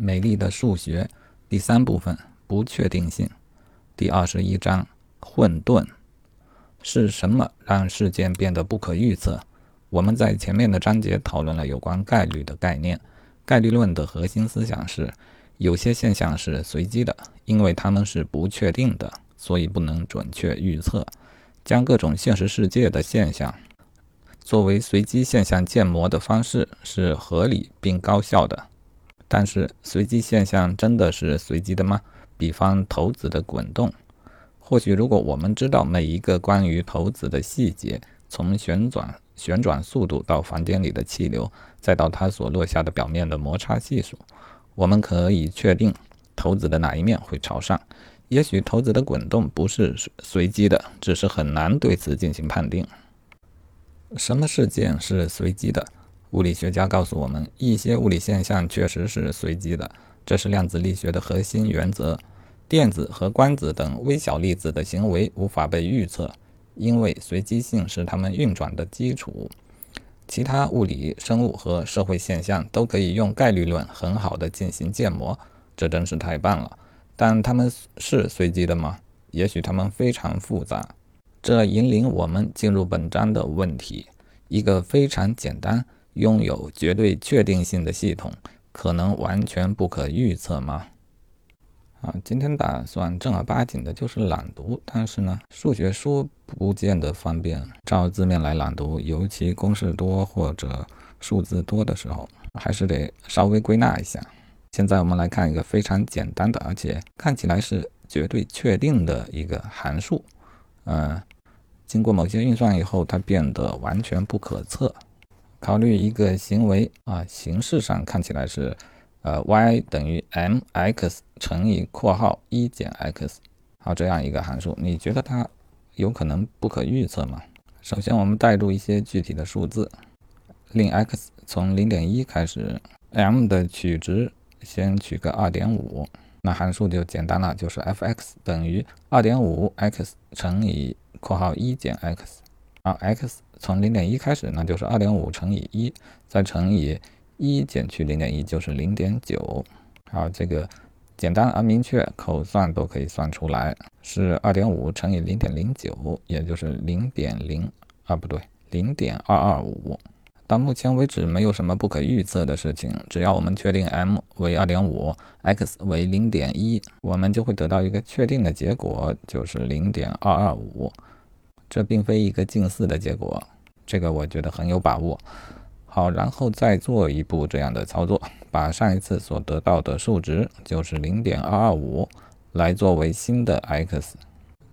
美丽的数学第三部分不确定性第二十一章混沌是什么让事件变得不可预测？我们在前面的章节讨论了有关概率的概念。概率论的核心思想是，有些现象是随机的，因为它们是不确定的，所以不能准确预测。将各种现实世界的现象作为随机现象建模的方式是合理并高效的。但是随机现象真的是随机的吗？比方骰子的滚动，或许如果我们知道每一个关于骰子的细节，从旋转旋转速度到房间里的气流，再到它所落下的表面的摩擦系数，我们可以确定骰子的哪一面会朝上。也许骰子的滚动不是随机的，只是很难对此进行判定。什么事件是随机的？物理学家告诉我们，一些物理现象确实是随机的，这是量子力学的核心原则。电子和光子等微小粒子的行为无法被预测，因为随机性是它们运转的基础。其他物理、生物和社会现象都可以用概率论很好的进行建模，这真是太棒了。但它们是随机的吗？也许它们非常复杂。这引领我们进入本章的问题：一个非常简单。拥有绝对确定性的系统，可能完全不可预测吗？啊，今天打算正儿八经的就是朗读，但是呢，数学书不见得方便照字面来朗读，尤其公式多或者数字多的时候，还是得稍微归纳一下。现在我们来看一个非常简单的，而且看起来是绝对确定的一个函数。嗯，经过某些运算以后，它变得完全不可测。考虑一个行为啊，形式上看起来是，呃，y 等于 mx 乘以括号一减 x，好，这样一个函数，你觉得它有可能不可预测吗？首先，我们代入一些具体的数字，令 x 从零点一开始，m 的取值先取个二点五，那函数就简单了，就是 f(x) 等于二点五 x 乘以括号一减 x，啊，x。从零点一开始，那就是二点五乘以一，再乘以一减去零点一，就是零点九。好，这个简单而明确，口算都可以算出来，是二点五乘以零点零九，也就是零点零啊，不对，零点二二五。到目前为止，没有什么不可预测的事情，只要我们确定 m 为二点五，x 为零点一，我们就会得到一个确定的结果，就是零点二二五。这并非一个近似的结果，这个我觉得很有把握。好，然后再做一步这样的操作，把上一次所得到的数值，就是零点二二五，来作为新的 x，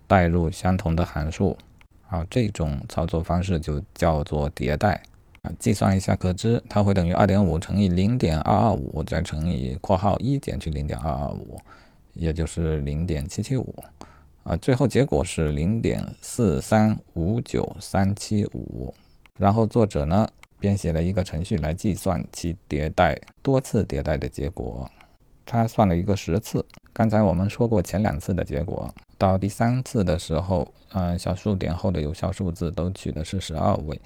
代入相同的函数。好，这种操作方式就叫做迭代。啊，计算一下可知，它会等于二点五乘以零点二二五，再乘以括号一减去零点二二五，也就是零点七七五。啊，最后结果是零点四三五九三七五，然后作者呢编写了一个程序来计算其迭代多次迭代的结果，他算了一个十次。刚才我们说过前两次的结果，到第三次的时候，嗯，小数点后的有效数字都取的是十二位，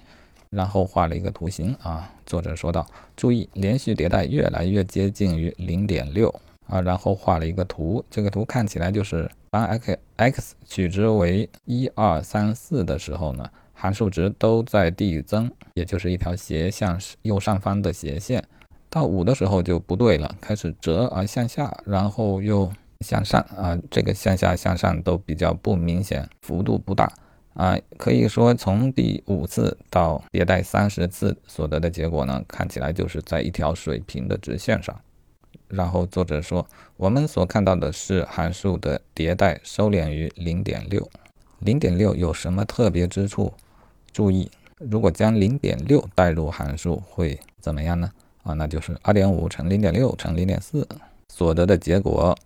然后画了一个图形啊。作者说道：“注意，连续迭代越来越接近于零点六。”啊，然后画了一个图，这个图看起来就是当 x x 取值为一二三四的时候呢，函数值都在递增，也就是一条斜向右上方的斜线。到五的时候就不对了，开始折而向下，然后又向上啊，这个向下向上都比较不明显，幅度不大啊。可以说从第五次到迭代三十次所得的结果呢，看起来就是在一条水平的直线上。然后作者说，我们所看到的是函数的迭代收敛于零点六。零点六有什么特别之处？注意，如果将零点六代入函数会怎么样呢？啊，那就是二点五乘零点六乘零点四，所得的结果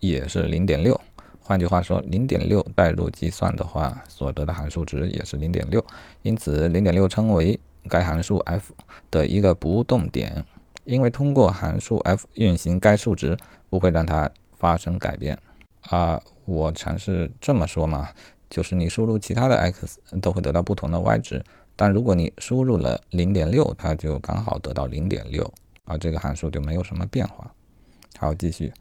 也是零点六。换句话说，零点六代入计算的话，所得的函数值也是零点六。因此，零点六称为该函数 f 的一个不动点。因为通过函数 f 运行该数值不会让它发生改变啊，我尝试这么说嘛，就是你输入其他的 x 都会得到不同的 y 值，但如果你输入了零点六，它就刚好得到零点六，啊，这个函数就没有什么变化。好，继续，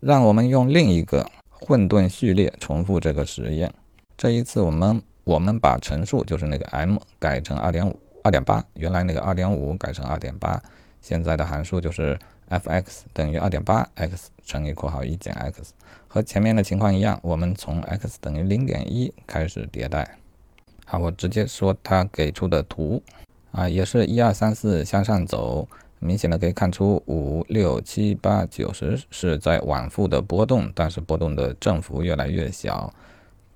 让我们用另一个混沌序列重复这个实验。这一次我们我们把乘数就是那个 m 改成二点五二点八，原来那个二点五改成二点八，现在的函数就是 f(x) 等于二点八 x 乘以括号一减 x，和前面的情况一样，我们从 x 等于零点一开始迭代。好，我直接说它给出的图啊，也是一二三四向上走，明显的可以看出五六七八九十是在往复的波动，但是波动的振幅越来越小。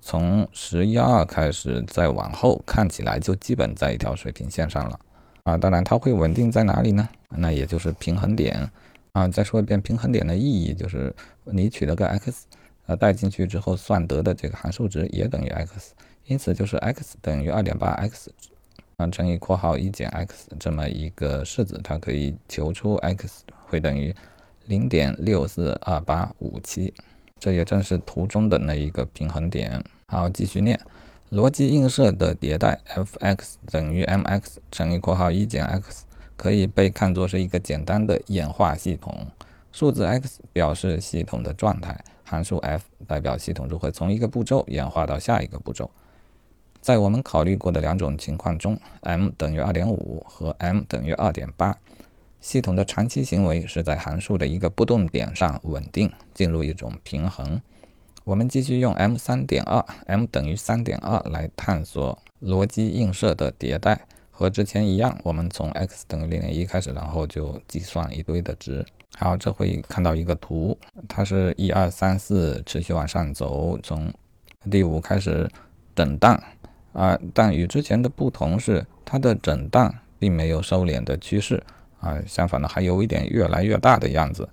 从十一二开始再往后，看起来就基本在一条水平线上了啊。当然，它会稳定在哪里呢？那也就是平衡点啊。再说一遍，平衡点的意义就是你取了个 x，呃，带进去之后算得的这个函数值也等于 x，因此就是 x 等于二点八 x 啊乘以括号一减 x 这么一个式子，它可以求出 x 会等于零点六四二八五七。这也正是图中的那一个平衡点。好，继续念。逻辑映射的迭代 f(x) 等于 m(x) 乘以括号一减 x，可以被看作是一个简单的演化系统。数字 x 表示系统的状态，函数 f 代表系统如何从一个步骤演化到下一个步骤。在我们考虑过的两种情况中，m 等于二点五和 m 等于二点八。系统的长期行为是在函数的一个不动点上稳定，进入一种平衡。我们继续用 m 三点二 m 等于三点二来探索逻辑映射的迭代。和之前一样，我们从 x 等于零点一开始，然后就计算一堆的值。好，这会看到一个图，它是一二三四持续往上走，从第五开始震荡啊，但与之前的不同是，它的震荡并没有收敛的趋势。啊，相反的还有一点越来越大的样子，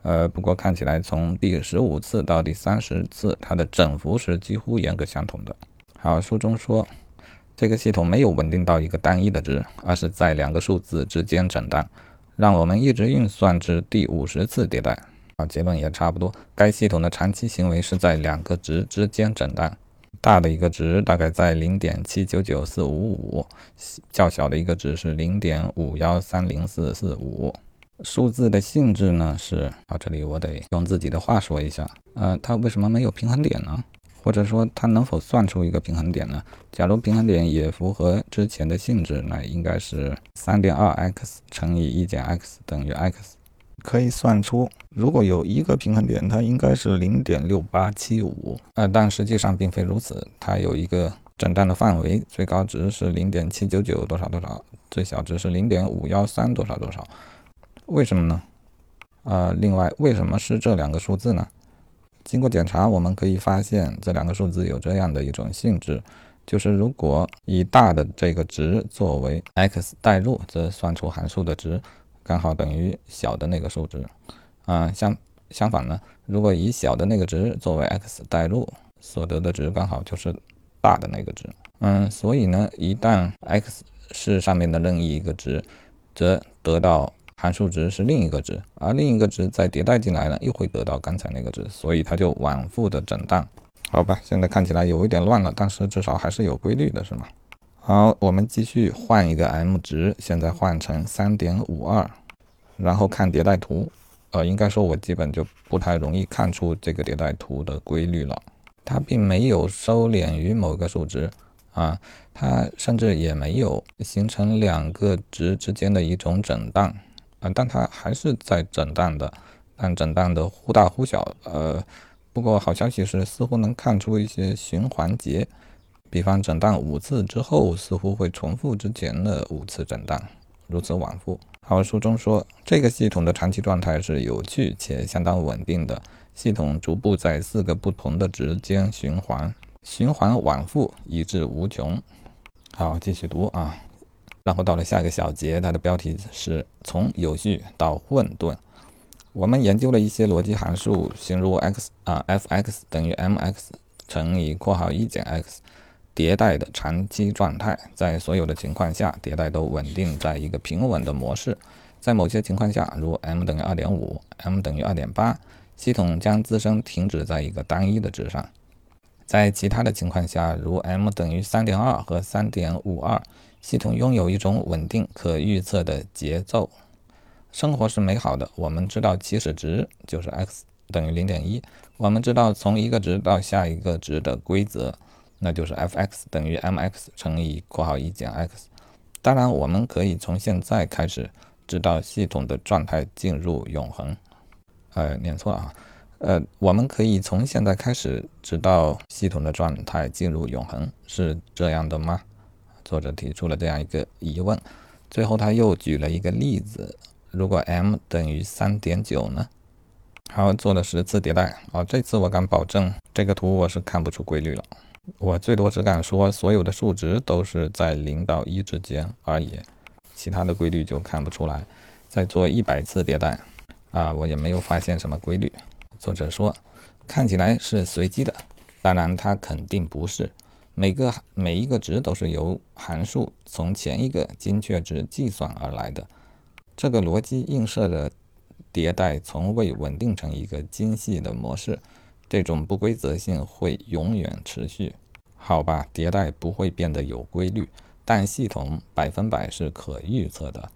呃，不过看起来从第十五次到第三十次，它的振幅是几乎严格相同的。好，书中说这个系统没有稳定到一个单一的值，而是在两个数字之间震荡，让我们一直运算至第五十次迭代。啊，结论也差不多，该系统的长期行为是在两个值之间震荡。大的一个值大概在零点七九九四五五，较小的一个值是零点五幺三零四四五。数字的性质呢是，啊，这里我得用自己的话说一下，呃，它为什么没有平衡点呢？或者说它能否算出一个平衡点呢？假如平衡点也符合之前的性质，那应该是三点二 x 乘以一减 x 等于 x。可以算出，如果有一个平衡点，它应该是零点六八七五，呃，但实际上并非如此，它有一个震荡的范围，最高值是零点七九九多少多少，最小值是零点五幺三多少多少，为什么呢？呃，另外，为什么是这两个数字呢？经过检查，我们可以发现这两个数字有这样的一种性质，就是如果以大的这个值作为 x 代入，则算出函数的值。刚好等于小的那个数值，啊，相相反呢，如果以小的那个值作为 x 代入，所得的值刚好就是大的那个值，嗯，所以呢，一旦 x 是上面的任意一个值，则得到函数值是另一个值，而另一个值再迭代进来呢，又会得到刚才那个值，所以它就往复的震荡，好吧，现在看起来有一点乱了，但是至少还是有规律的，是吗？好，我们继续换一个 m 值，现在换成三点五二，然后看迭代图。呃，应该说，我基本就不太容易看出这个迭代图的规律了。它并没有收敛于某个数值啊，它甚至也没有形成两个值之间的一种震荡啊，但它还是在震荡的，但震荡的忽大忽小。呃，不过好消息是，似乎能看出一些循环节。比方震荡五次之后，似乎会重复之前的五次震荡，如此往复。好，书中说，这个系统的长期状态是有趣且相当稳定的。系统逐步在四个不同的值间循环，循环往复，以至无穷。好，继续读啊。然后到了下一个小节，它的标题是从有序到混沌。我们研究了一些逻辑函数，形如 x 啊，f(x) 等于 m(x) 乘以括号一减 x。迭代的长期状态，在所有的情况下，迭代都稳定在一个平稳的模式。在某些情况下，如 m 等于二点五，m 等于二点八，系统将自身停止在一个单一的值上。在其他的情况下，如 m 等于三点二和三点五二，系统拥有一种稳定可预测的节奏。生活是美好的，我们知道起始值就是 x 等于零点一，我们知道从一个值到下一个值的规则，那就是 f(x) 等于 mx 乘以括号一减 x。当然，我们可以从现在开始知道系统的状态进入永恒。呃，念错了啊。呃，我们可以从现在开始知道系统的状态进入永恒，是这样的吗？作者提出了这样一个疑问。最后，他又举了一个例子：如果 m 等于三点九呢？好，做了十次迭代。啊，这次我敢保证，这个图我是看不出规律了。我最多只敢说，所有的数值都是在零到一之间而已，其他的规律就看不出来。再做一百次迭代，啊，我也没有发现什么规律。作者说，看起来是随机的，当然它肯定不是。每个每一个值都是由函数从前一个精确值计算而来的。这个逻辑映射着迭代从未稳定成一个精细的模式。这种不规则性会永远持续，好吧？迭代不会变得有规律，但系统百分百是可预测的，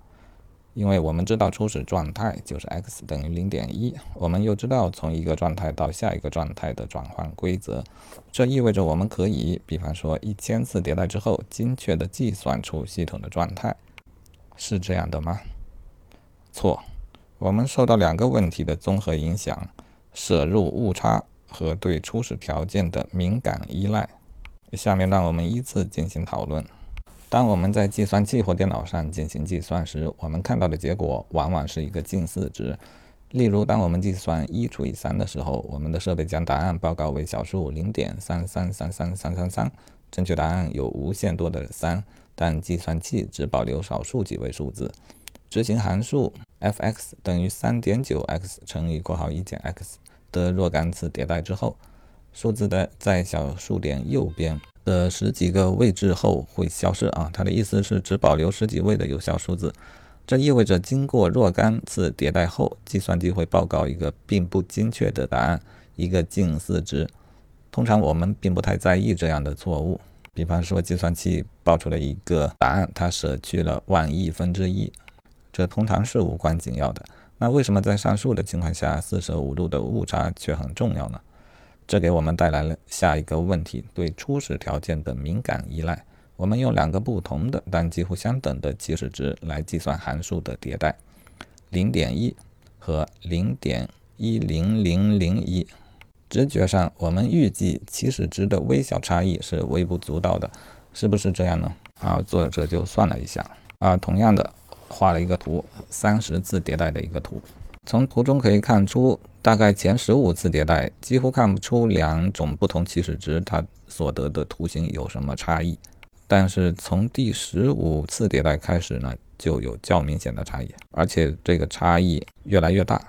因为我们知道初始状态就是 x 等于零点一，我们又知道从一个状态到下一个状态的转换规则，这意味着我们可以，比方说一千次迭代之后，精确地计算出系统的状态，是这样的吗？错，我们受到两个问题的综合影响：摄入误差。和对初始条件的敏感依赖。下面让我们依次进行讨论。当我们在计算器或电脑上进行计算时，我们看到的结果往往是一个近似值。例如，当我们计算一除以三的时候，我们的设备将答案报告为小数零点三三三三三三三，正确答案有无限多的三，但计算器只保留少数几位数字。执行函数 f(x) 等于三点九 x 乘以括号一减 x。的若干次迭代之后，数字的在小数点右边的十几个位置后会消失啊。它的意思是只保留十几位的有效数字。这意味着经过若干次迭代后，计算机会报告一个并不精确的答案，一个近似值。通常我们并不太在意这样的错误。比方说，计算器报出了一个答案，它舍去了万亿分之一，这通常是无关紧要的。那为什么在上述的情况下，四舍五入的误差却很重要呢？这给我们带来了下一个问题：对初始条件的敏感依赖。我们用两个不同的但几乎相等的起始值来计算函数的迭代，零点一和零点一零零零一。直觉上，我们预计起始值的微小差异是微不足道的，是不是这样呢？啊，作者就算了一下啊，同样的。画了一个图，三十次迭代的一个图。从图中可以看出，大概前十五次迭代几乎看不出两种不同起始值它所得的图形有什么差异。但是从第十五次迭代开始呢，就有较明显的差异，而且这个差异越来越大。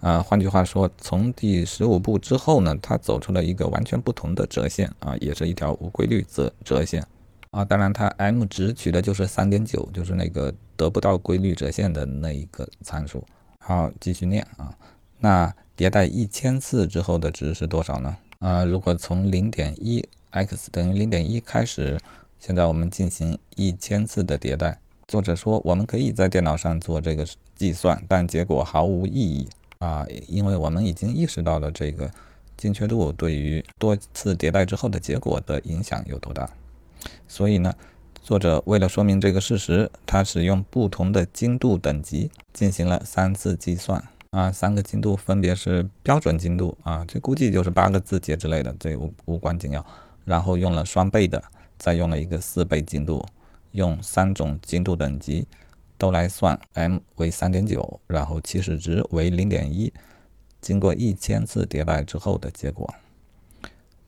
啊，换句话说，从第十五步之后呢，它走出了一个完全不同的折线啊，也是一条无规律折折线。啊，当然，它 m 值取的就是三点九，就是那个得不到规律折线的那一个参数。好，继续念啊。那迭代一千次之后的值是多少呢？啊，如果从零点一 x 等于零点一开始，现在我们进行一千次的迭代。作者说，我们可以在电脑上做这个计算，但结果毫无意义啊，因为我们已经意识到了这个精确度对于多次迭代之后的结果的影响有多大。所以呢，作者为了说明这个事实，他使用不同的精度等级进行了三次计算啊，三个精度分别是标准精度啊，这估计就是八个字节之类的，这无无关紧要。然后用了双倍的，再用了一个四倍精度，用三种精度等级都来算，m 为三点九，然后起始值为零点一，经过一千次迭代之后的结果。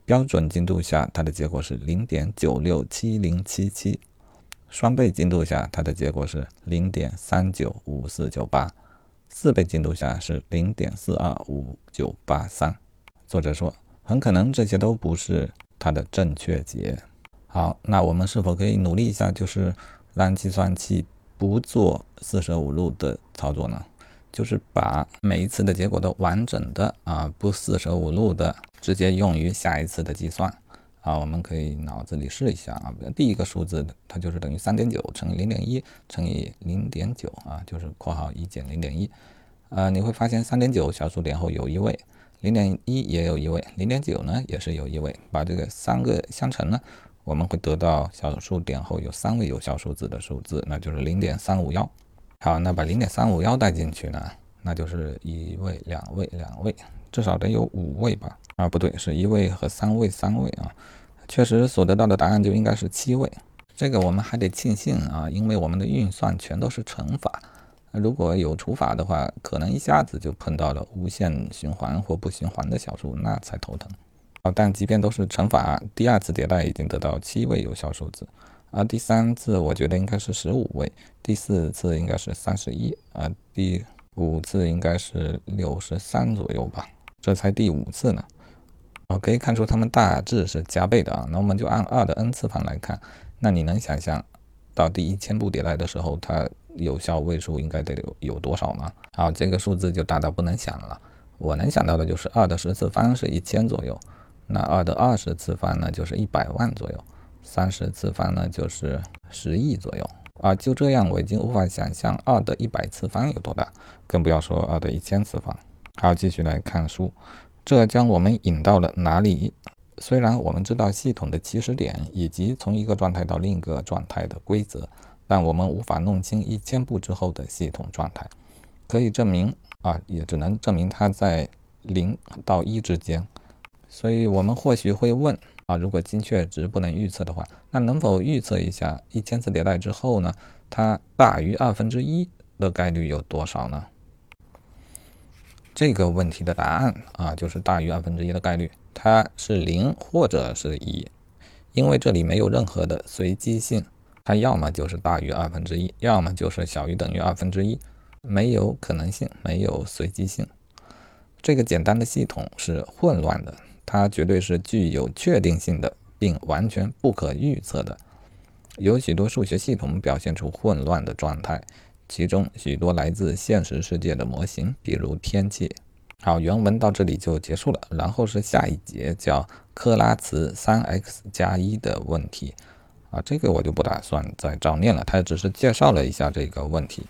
标准精度下，它的结果是零点九六七零七七；双倍精度下，它的结果是零点三九五四九八；四倍精度下是零点四二五九八三。作者说，很可能这些都不是它的正确解。好，那我们是否可以努力一下，就是让计算器不做四舍五入的操作呢？就是把每一次的结果都完整的啊，不四舍五入的直接用于下一次的计算啊，我们可以脑子里试一下啊。第一个数字它就是等于三点九乘以零点一乘以零点九啊，就是括号一减零点一。呃，你会发现三点九小数点后有一位，零点一也有一位，零点九呢也是有一位。把这个三个相乘呢，我们会得到小数点后有三位有效数字的数字，那就是零点三五幺。好，那把零点三五幺带进去呢，那就是一位、两位、两位，至少得有五位吧？啊，不对，是一位和三位，三位啊。确实所得到的答案就应该是七位。这个我们还得庆幸啊，因为我们的运算全都是乘法。如果有除法的话，可能一下子就碰到了无限循环或不循环的小数，那才头疼。啊，但即便都是乘法，第二次迭代已经得到七位有效数字，啊，第三次我觉得应该是十五位，第四次应该是三十一，啊，第五次应该是六十三左右吧，这才第五次呢。啊，可以看出它们大致是加倍的啊。那我们就按二的 n 次方来看，那你能想象到第一千步迭代的时候，它有效位数应该得有有多少吗？好，这个数字就大到不能想了。我能想到的就是二的十次方是一千左右，那二的二十次方呢就是一百万左右，三十次方呢就是十亿左右啊。就这样，我已经无法想象二的一百次方有多大，更不要说二的一千次方。好，继续来看书，这将我们引到了哪里？虽然我们知道系统的起始点以及从一个状态到另一个状态的规则。但我们无法弄清一千步之后的系统状态，可以证明啊，也只能证明它在零到一之间。所以，我们或许会问啊，如果精确值不能预测的话，那能否预测一下一千次迭代之后呢？它大于二分之一的概率有多少呢？这个问题的答案啊，就是大于二分之一的概率，它是零或者是一，因为这里没有任何的随机性。它要么就是大于二分之一，要么就是小于等于二分之一，没有可能性，没有随机性。这个简单的系统是混乱的，它绝对是具有确定性的，并完全不可预测的。有许多数学系统表现出混乱的状态，其中许多来自现实世界的模型，比如天气。好，原文到这里就结束了，然后是下一节，叫克拉茨三 x 加一的问题。啊，这个我就不打算再照念了，他只是介绍了一下这个问题。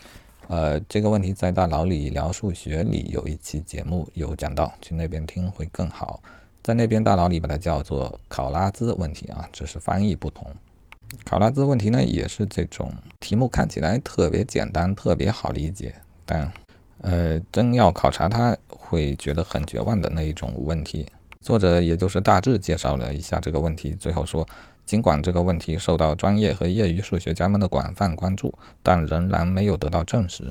呃，这个问题在大脑里聊数学里有一期节目有讲到，去那边听会更好。在那边大脑里把它叫做考拉兹问题啊，只是翻译不同。考拉兹问题呢，也是这种题目看起来特别简单、特别好理解，但呃，真要考察它会觉得很绝望的那一种问题。作者也就是大致介绍了一下这个问题，最后说。尽管这个问题受到专业和业余数学家们的广泛关注，但仍然没有得到证实。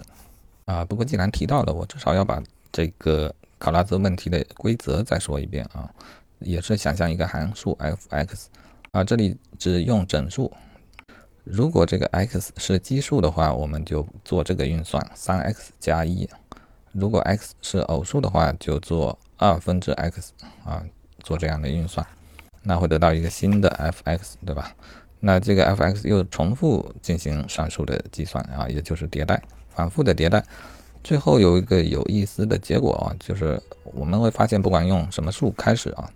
啊，不过既然提到了，我至少要把这个考拉兹问题的规则再说一遍啊。也是想象一个函数 f(x)，啊，这里只用整数。如果这个 x 是奇数的话，我们就做这个运算：3x 加1。如果 x 是偶数的话，就做二分之 x，啊，做这样的运算。那会得到一个新的 f(x)，对吧？那这个 f(x) 又重复进行上述的计算啊，也就是迭代，反复的迭代，最后有一个有意思的结果啊，就是我们会发现，不管用什么数开始啊，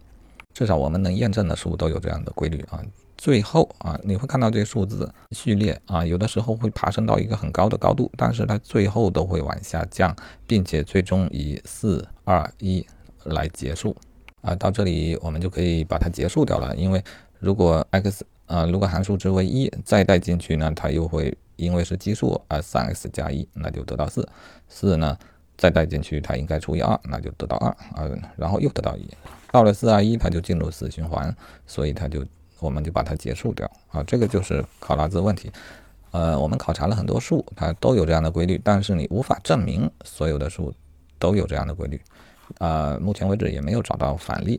至少我们能验证的数都有这样的规律啊。最后啊，你会看到这个数字序列啊，有的时候会爬升到一个很高的高度，但是它最后都会往下降，并且最终以四二一来结束。啊，到这里我们就可以把它结束掉了，因为如果 x 啊，如果函数值为一，再带进去呢，它又会因为是奇数而 3x 加一，那就得到四，四呢再带进去，它应该除以二，那就得到二啊，然后又得到一，到了四二一，它就进入死循环，所以它就我们就把它结束掉啊，这个就是考拉兹问题。呃，我们考察了很多数，它都有这样的规律，但是你无法证明所有的数都有这样的规律。啊，目前为止也没有找到反例。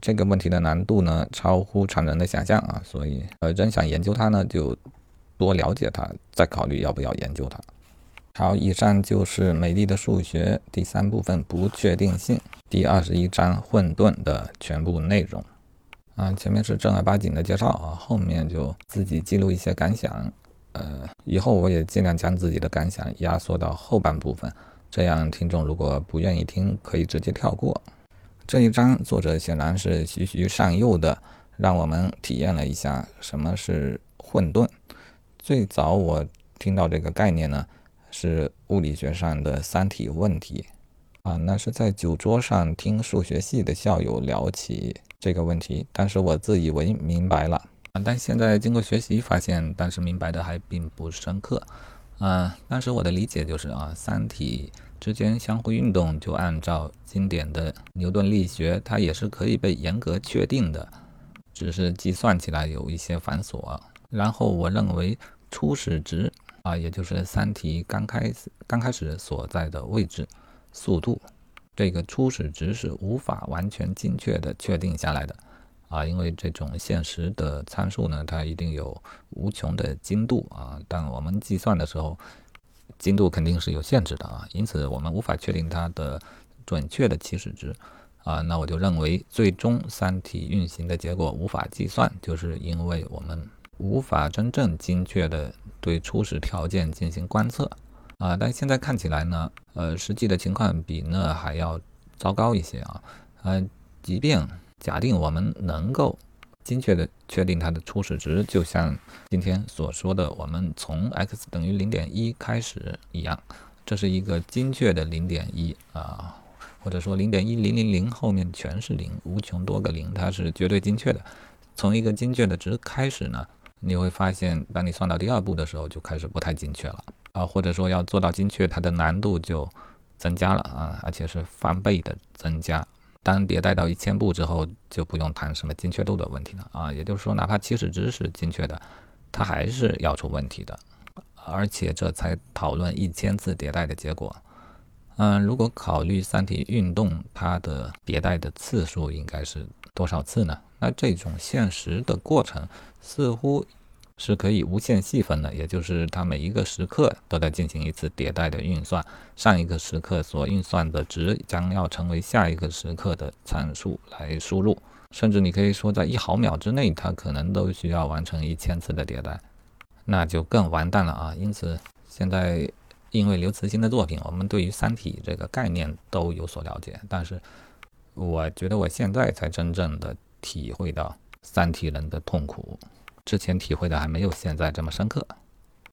这个问题的难度呢，超乎常人的想象啊，所以呃，真想研究它呢，就多了解它，再考虑要不要研究它。好，以上就是《美丽的数学》第三部分不确定性第二十一章混沌的全部内容。啊，前面是正儿八经的介绍啊，后面就自己记录一些感想。呃，以后我也尽量将自己的感想压缩到后半部分。这样，听众如果不愿意听，可以直接跳过这一章。作者显然是徐徐善诱的，让我们体验了一下什么是混沌。最早我听到这个概念呢，是物理学上的三体问题啊，那是在酒桌上听数学系的校友聊起这个问题，当时我自以为明白了啊，但现在经过学习发现，当时明白的还并不深刻。啊，当时我的理解就是啊，三体之间相互运动，就按照经典的牛顿力学，它也是可以被严格确定的，只是计算起来有一些繁琐。然后我认为初始值啊，也就是三体刚开始刚开始所在的位置、速度，这个初始值是无法完全精确的确定下来的。啊，因为这种现实的参数呢，它一定有无穷的精度啊，但我们计算的时候，精度肯定是有限制的啊，因此我们无法确定它的准确的起始值啊。那我就认为，最终三体运行的结果无法计算，就是因为我们无法真正精确的对初始条件进行观测啊。但现在看起来呢，呃，实际的情况比那还要糟糕一些啊，呃，即便。假定我们能够精确的确定它的初始值，就像今天所说的，我们从 x 等于零点一开始一样，这是一个精确的零点一啊，或者说零点一零零零后面全是零，无穷多个零，它是绝对精确的。从一个精确的值开始呢，你会发现，当你算到第二步的时候，就开始不太精确了啊，或者说要做到精确，它的难度就增加了啊，而且是翻倍的增加。当迭代到一千步之后，就不用谈什么精确度的问题了啊。也就是说，哪怕起始值是精确的，它还是要出问题的。而且这才讨论一千次迭代的结果。嗯，如果考虑三体运动，它的迭代的次数应该是多少次呢？那这种现实的过程似乎。是可以无限细分的，也就是它每一个时刻都在进行一次迭代的运算，上一个时刻所运算的值将要成为下一个时刻的参数来输入，甚至你可以说在一毫秒之内，它可能都需要完成一千次的迭代，那就更完蛋了啊！因此，现在因为刘慈欣的作品，我们对于三体这个概念都有所了解，但是我觉得我现在才真正的体会到三体人的痛苦。之前体会的还没有现在这么深刻。